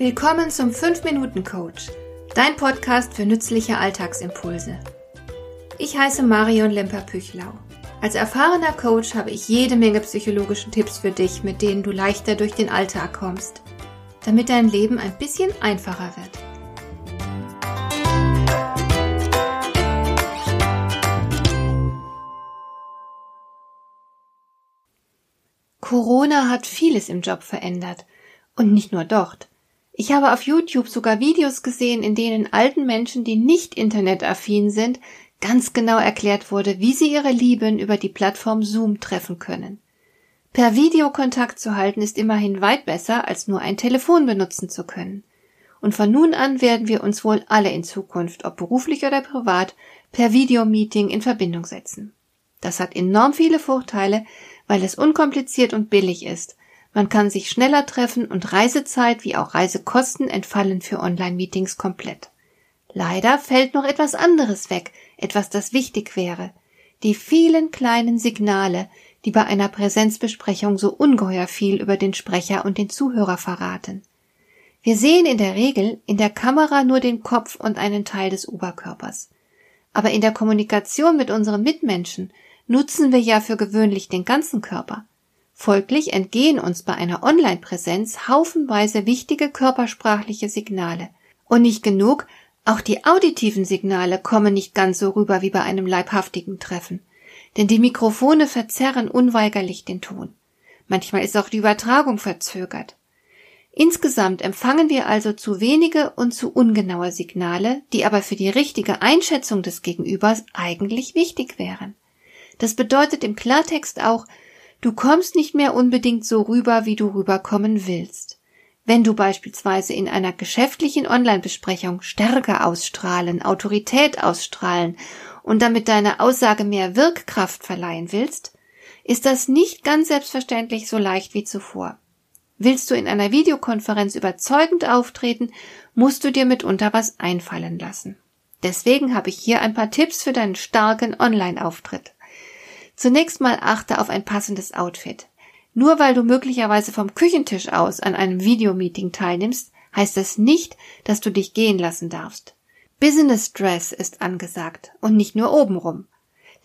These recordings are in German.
Willkommen zum 5-Minuten-Coach, dein Podcast für nützliche Alltagsimpulse. Ich heiße Marion Lemper-Püchlau. Als erfahrener Coach habe ich jede Menge psychologische Tipps für dich, mit denen du leichter durch den Alltag kommst, damit dein Leben ein bisschen einfacher wird. Corona hat vieles im Job verändert. Und nicht nur dort. Ich habe auf YouTube sogar Videos gesehen, in denen alten Menschen, die nicht internetaffin sind, ganz genau erklärt wurde, wie sie ihre Lieben über die Plattform Zoom treffen können. Per Videokontakt zu halten ist immerhin weit besser, als nur ein Telefon benutzen zu können. Und von nun an werden wir uns wohl alle in Zukunft, ob beruflich oder privat, per Videomeeting in Verbindung setzen. Das hat enorm viele Vorteile, weil es unkompliziert und billig ist man kann sich schneller treffen und Reisezeit wie auch Reisekosten entfallen für Online-Meetings komplett. Leider fällt noch etwas anderes weg, etwas, das wichtig wäre. Die vielen kleinen Signale, die bei einer Präsenzbesprechung so ungeheuer viel über den Sprecher und den Zuhörer verraten. Wir sehen in der Regel in der Kamera nur den Kopf und einen Teil des Oberkörpers. Aber in der Kommunikation mit unseren Mitmenschen nutzen wir ja für gewöhnlich den ganzen Körper. Folglich entgehen uns bei einer Online-Präsenz haufenweise wichtige körpersprachliche Signale. Und nicht genug, auch die auditiven Signale kommen nicht ganz so rüber wie bei einem leibhaftigen Treffen. Denn die Mikrofone verzerren unweigerlich den Ton. Manchmal ist auch die Übertragung verzögert. Insgesamt empfangen wir also zu wenige und zu ungenaue Signale, die aber für die richtige Einschätzung des Gegenübers eigentlich wichtig wären. Das bedeutet im Klartext auch, Du kommst nicht mehr unbedingt so rüber, wie du rüberkommen willst. Wenn du beispielsweise in einer geschäftlichen Online-Besprechung Stärke ausstrahlen, Autorität ausstrahlen und damit deine Aussage mehr Wirkkraft verleihen willst, ist das nicht ganz selbstverständlich so leicht wie zuvor. Willst du in einer Videokonferenz überzeugend auftreten, musst du dir mitunter was einfallen lassen. Deswegen habe ich hier ein paar Tipps für deinen starken Online-Auftritt. Zunächst mal achte auf ein passendes Outfit. Nur weil du möglicherweise vom Küchentisch aus an einem Videomeeting teilnimmst, heißt das nicht, dass du dich gehen lassen darfst. Business Dress ist angesagt und nicht nur obenrum.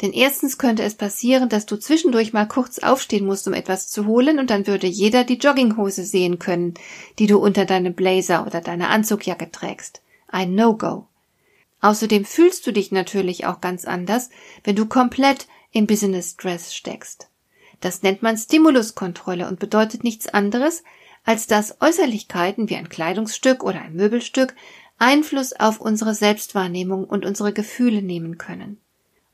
Denn erstens könnte es passieren, dass du zwischendurch mal kurz aufstehen musst, um etwas zu holen, und dann würde jeder die Jogginghose sehen können, die du unter deinem Blazer oder deiner Anzugjacke trägst. Ein No-Go. Außerdem fühlst du dich natürlich auch ganz anders, wenn du komplett im Business Dress steckst. Das nennt man Stimuluskontrolle und bedeutet nichts anderes, als dass Äußerlichkeiten wie ein Kleidungsstück oder ein Möbelstück Einfluss auf unsere Selbstwahrnehmung und unsere Gefühle nehmen können.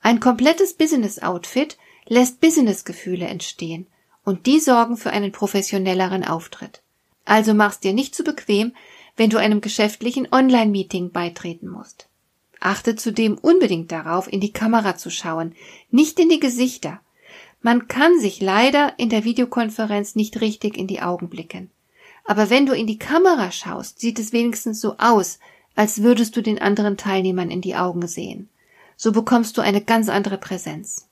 Ein komplettes Business-Outfit lässt Business-Gefühle entstehen und die sorgen für einen professionelleren Auftritt. Also mach's dir nicht zu bequem, wenn du einem geschäftlichen Online-Meeting beitreten musst. Achte zudem unbedingt darauf, in die Kamera zu schauen, nicht in die Gesichter. Man kann sich leider in der Videokonferenz nicht richtig in die Augen blicken. Aber wenn du in die Kamera schaust, sieht es wenigstens so aus, als würdest du den anderen Teilnehmern in die Augen sehen. So bekommst du eine ganz andere Präsenz.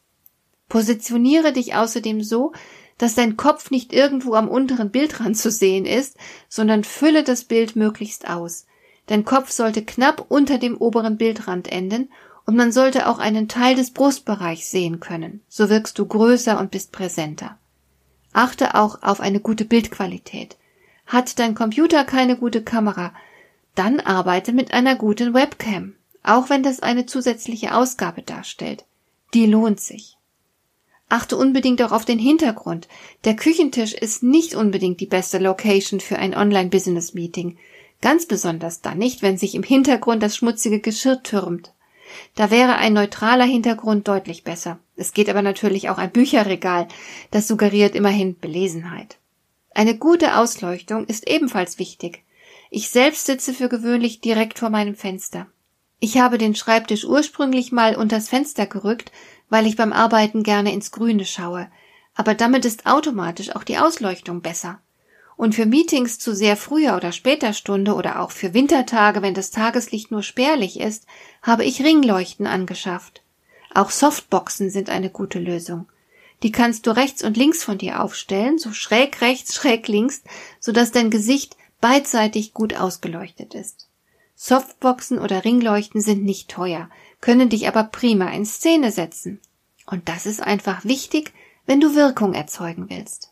Positioniere dich außerdem so, dass dein Kopf nicht irgendwo am unteren Bildrand zu sehen ist, sondern fülle das Bild möglichst aus. Dein Kopf sollte knapp unter dem oberen Bildrand enden und man sollte auch einen Teil des Brustbereichs sehen können. So wirkst du größer und bist präsenter. Achte auch auf eine gute Bildqualität. Hat dein Computer keine gute Kamera, dann arbeite mit einer guten Webcam, auch wenn das eine zusätzliche Ausgabe darstellt. Die lohnt sich. Achte unbedingt auch auf den Hintergrund. Der Küchentisch ist nicht unbedingt die beste Location für ein Online-Business-Meeting. Ganz besonders dann nicht, wenn sich im Hintergrund das schmutzige Geschirr türmt. Da wäre ein neutraler Hintergrund deutlich besser. Es geht aber natürlich auch ein Bücherregal. Das suggeriert immerhin Belesenheit. Eine gute Ausleuchtung ist ebenfalls wichtig. Ich selbst sitze für gewöhnlich direkt vor meinem Fenster. Ich habe den Schreibtisch ursprünglich mal unters Fenster gerückt, weil ich beim Arbeiten gerne ins Grüne schaue. Aber damit ist automatisch auch die Ausleuchtung besser. Und für Meetings zu sehr früher oder später Stunde oder auch für Wintertage, wenn das Tageslicht nur spärlich ist, habe ich Ringleuchten angeschafft. Auch Softboxen sind eine gute Lösung. Die kannst du rechts und links von dir aufstellen, so schräg rechts, schräg links, so dass dein Gesicht beidseitig gut ausgeleuchtet ist. Softboxen oder Ringleuchten sind nicht teuer, können dich aber prima in Szene setzen. Und das ist einfach wichtig, wenn du Wirkung erzeugen willst.